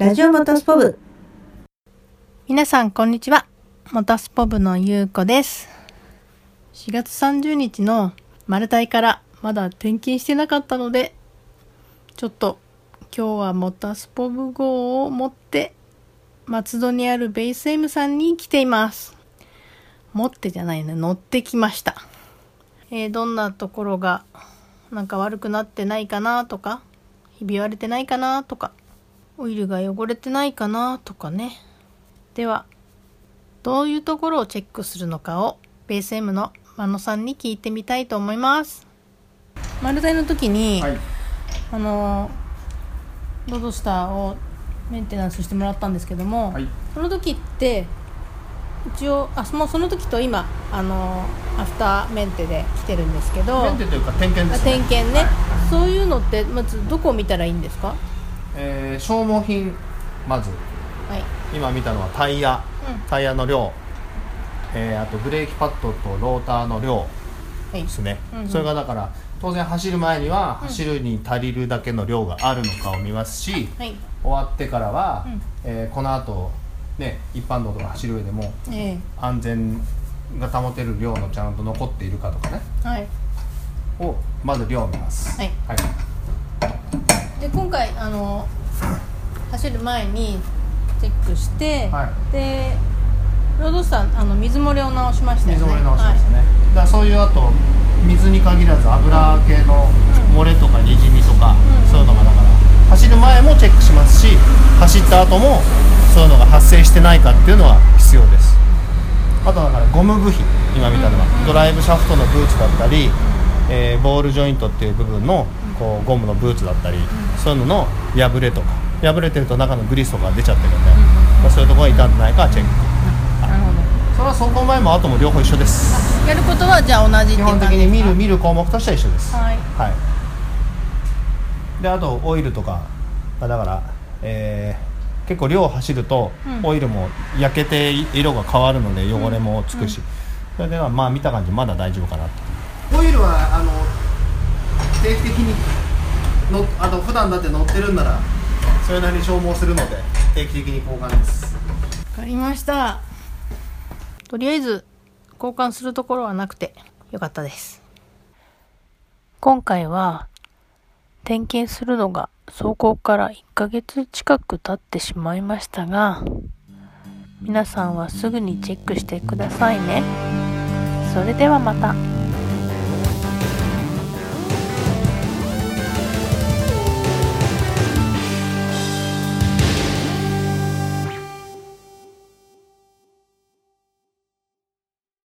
ラジオモトスポブ。皆さんこんにちは。モタスポブのゆうこです。4月30日のマルタイからまだ転勤してなかったのでちょっと今日はモタスポブ号を持って松戸にあるベース M さんに来ています。持ってじゃないね。乗ってきました。えーどんなところがなんか悪くなってないかなとかひび割れてないかなとか。オイルが汚れてないかなとかね。ではどういうところをチェックするのかをベース M の真野さんに聞いてみたいと思います。丸太の時に、はい、あのロードスターをメンテナンスしてもらったんですけども、はい、その時って一応あそのその時と今あのアフターメンテで来てるんですけどメンテというか点検あですね。点検ね、はい。そういうのってまずどこを見たらいいんですか？えー消耗品まず。はい、今見たのはタイヤ。タイヤの量、えーあとブレーキパッドとローターの量はい。ですね、うんうん。それがだから当然走る前には走るに足りるだけの量があるのかを見ますし、はい。終わってからは、うん。えーこの後ね一般道とか走る上でもえ安全が保てる量のちゃんと残っているかとかね。えはい。をまず量を見ます。はい。はいで今回あの走る前にチェックして、はい。でロードスターあの水漏れを直しましたよね。水漏れ直しましたね、だからそういうあと水に限らず油系の漏れとかにじみとか、うん。そういうのがだから走る前もチェックしますし走った後もそういうのが発生してないかっていうのは必要です。あとだからゴム部品今見たのは、ドライブシャフトのブーツだったり、えーボールジョイントっていう部分のこうゴムのブーツだったり、そういうのの破れとか破れてると中のグリスとかが出ちゃってるんで、まあそういうところが傷んでないかチェック。なるほど。それは走行前も後も両方一緒です。やることはじゃあ同じ基本的に見る見る項目としては一緒です。はい。はい。であとオイルとか。まあだから、えー結構量走るとうん。オイルも焼けて色が変わるので汚れもつくし、それではまあ見た感じまだ大丈夫かなとオイルはあの定期的にのあと普段だって乗ってるんならそれなりに消耗するので定期的に交換です。わかりました。とりあえず交換するところはなくてよかったです。今回は点検するのが走行から1ヶ月近く経ってしまいましたが皆さんはすぐにチェックしてくださいね。それではまた。